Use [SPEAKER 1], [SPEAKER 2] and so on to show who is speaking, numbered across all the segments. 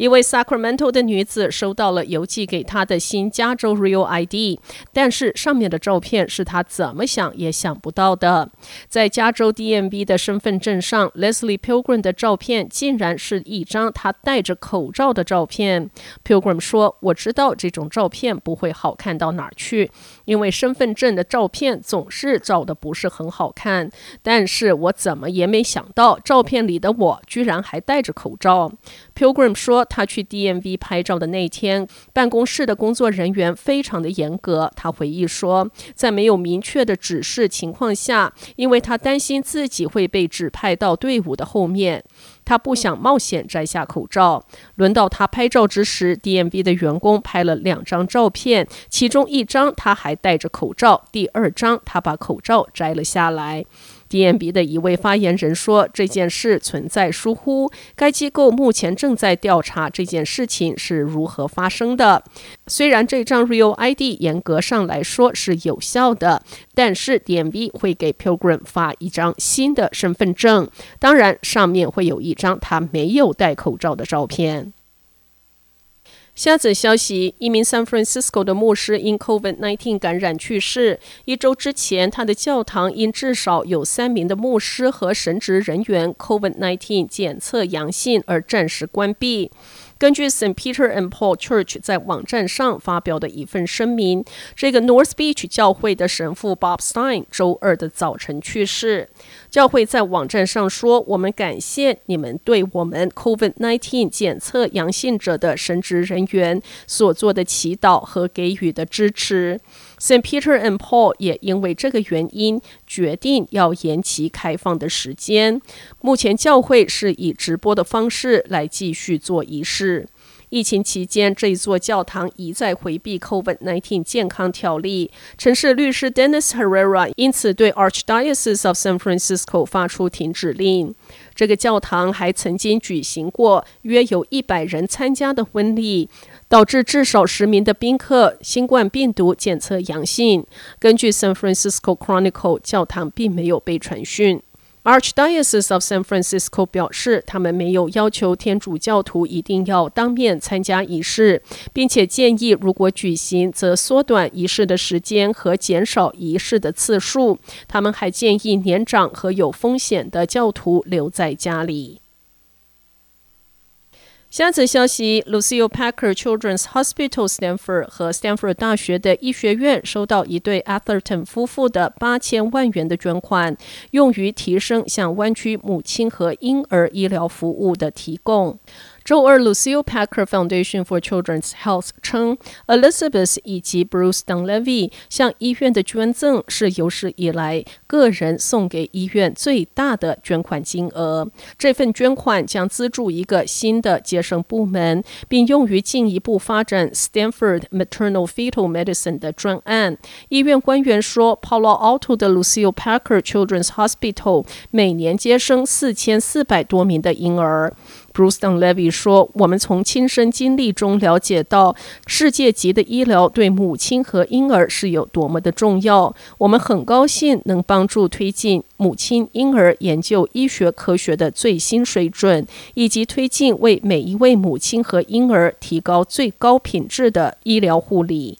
[SPEAKER 1] 一位 Sacramento 的女子收到了邮寄给她的新加州 Real ID，但是上面的照片是她怎么想也想不到的。在加州 DMV 的身份证上，Leslie Pilgrim 的照片竟然是一张她戴着口罩的照片。Pilgrim 说：“我知道这种照片不会好看到哪儿去，因为身份证的照片总是照得不是很好看。但是我怎么也没想到，照片里的我居然还戴着口罩。” Pilgrim 说。他去 DMV 拍照的那天，办公室的工作人员非常的严格。他回忆说，在没有明确的指示情况下，因为他担心自己会被指派到队伍的后面，他不想冒险摘下口罩。轮到他拍照之时，DMV 的员工拍了两张照片，其中一张他还戴着口罩，第二张他把口罩摘了下来。DMV 的一位发言人说：“这件事存在疏忽，该机构目前正在调查这件事情是如何发生的。虽然这张 Real ID 严格上来说是有效的，但是 DMV 会给 Pilgrim 发一张新的身份证，当然上面会有一张他没有戴口罩的照片。”下则消息：一名 San Francisco 的牧师因 COVID-19 感染去世。一周之前，他的教堂因至少有三名的牧师和神职人员 COVID-19 检测阳性而暂时关闭。根据 St. Peter and Paul Church 在网站上发表的一份声明，这个 North Beach 教会的神父 Bob Stein 周二的早晨去世。教会在网站上说：“我们感谢你们对我们 COVID-19 检测阳性者的神职人员所做的祈祷和给予的支持。” St. Peter and Paul 也因为这个原因决定要延期开放的时间。目前教会是以直播的方式来继续做仪式。疫情期间，这一座教堂一再回避 COVID-19 健康条例。城市律师 Dennis Herrera 因此对 Archdiocese of San Francisco 发出停止令。这个教堂还曾经举行过约有一百人参加的婚礼。导致至少十名的宾客新冠病毒检测阳性。根据 San Francisco Chronicle，教堂并没有被传讯。Archdiocese of San Francisco 表示，他们没有要求天主教徒一定要当面参加仪式，并且建议如果举行，则缩短仪式的时间和减少仪式的次数。他们还建议年长和有风险的教徒留在家里。下则消息：Lucile Packard Children's Hospital Stanford 和 Stanford 大学的医学院收到一对 Atherton 夫妇的八千万元的捐款，用于提升向湾区母亲和婴儿医疗服务的提供。周二，Lucille Packer Foundation for Children's Health 称，Elizabeth 以及 Bruce Dunleavy 向医院的捐赠是有史以来个人送给医院最大的捐款金额。这份捐款将资助一个新的接生部门，并用于进一步发展 Stanford Maternal Fetal Medicine 的专案。医院官员说，Palo Alto 的 Lucille Packer Children's Hospital 每年接生四千四百多名的婴儿。Bruce Dun Levy 说：“我们从亲身经历中了解到，世界级的医疗对母亲和婴儿是有多么的重要。我们很高兴能帮助推进母亲婴儿研究医学科学的最新水准，以及推进为每一位母亲和婴儿提高最高品质的医疗护理。”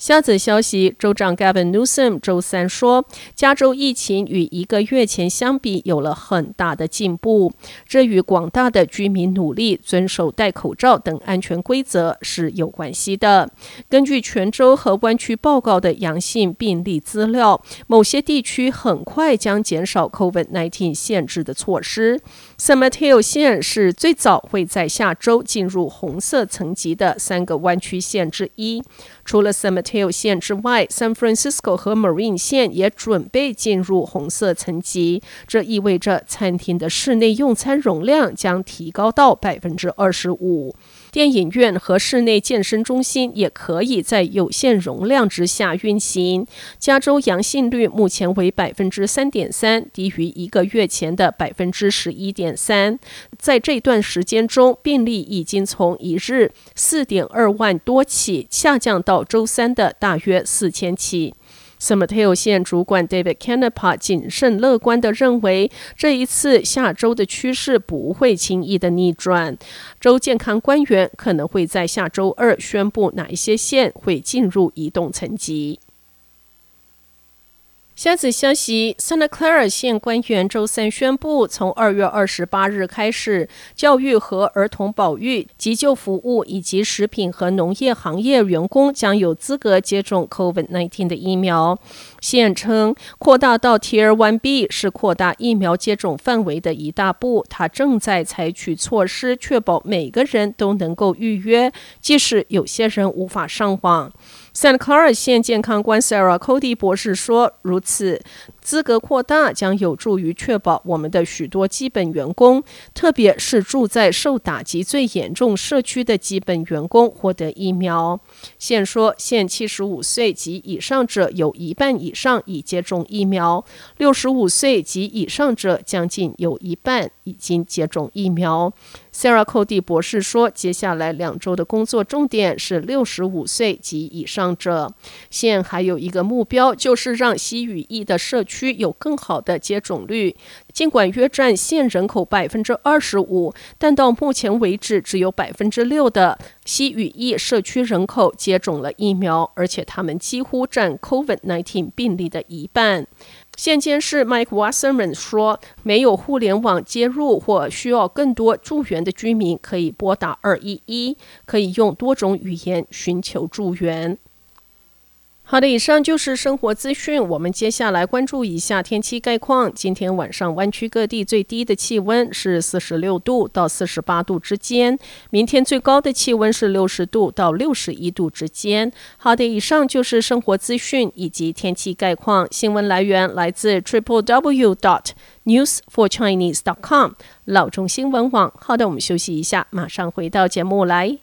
[SPEAKER 1] 下则消息，州长 Gavin Newsom 周三说，加州疫情与一个月前相比有了很大的进步，这与广大的居民努力遵守戴口罩等安全规则是有关系的。根据全州和湾区报告的阳性病例资料，某些地区很快将减少 COVID-19 限制的措施。San Mateo 县是最早会在下周进入红色层级的三个湾区县之一，除了 San Mateo Mateo 县之外，San Francisco 和 Marin 县也准备进入红色层级。这意味着餐厅的室内用餐容量将提高到百分之二十五。电影院和室内健身中心也可以在有限容量之下运行。加州阳性率目前为百分之三点三，低于一个月前的百分之十一点三。在这段时间中，病例已经从一日四点二万多起下降到周三的大约四千起。s a m a t e o 县主管 David Canapa 谨慎乐观地认为，这一次下周的趋势不会轻易的逆转。州健康官员可能会在下周二宣布哪一些县会进入移动层级。下子消息，Santa Clara 县官员周三宣布，从二月二十八日开始，教育和儿童保育、急救服务以及食品和农业行业员工将有资格接种 COVID-19 的疫苗。县称，扩大到 Tier 1B 是扩大疫苗接种范围的一大步。他正在采取措施，确保每个人都能够预约，即使有些人无法上网。Santa Clara 县健康官 Sarah Cody 博士说：“如此。”资格扩大将有助于确保我们的许多基本员工，特别是住在受打击最严重社区的基本员工获得疫苗。现说，现七十五岁及以上者有一半以上已接种疫苗，六十五岁及以上者将近有一半已经接种疫苗。Sarah Cody 博士说，接下来两周的工作重点是六十五岁及以上者。县还有一个目标，就是让西语裔的社区。有更好的接种率，尽管约占县人口百分之二十五，但到目前为止，只有百分之六的西语裔社区人口接种了疫苗，而且他们几乎占 COVID-19 病例的一半。现监事 Mike Wasserman 说：“没有互联网接入或需要更多助援的居民，可以拨打二一一，可以用多种语言寻求助援。”好的，以上就是生活资讯。我们接下来关注一下天气概况。今天晚上湾区各地最低的气温是四十六度到四十八度之间，明天最高的气温是六十度到六十一度之间。好的，以上就是生活资讯以及天气概况。新闻来源来自 triple w dot news for chinese dot com 老中新闻网。好的，我们休息一下，马上回到节目来。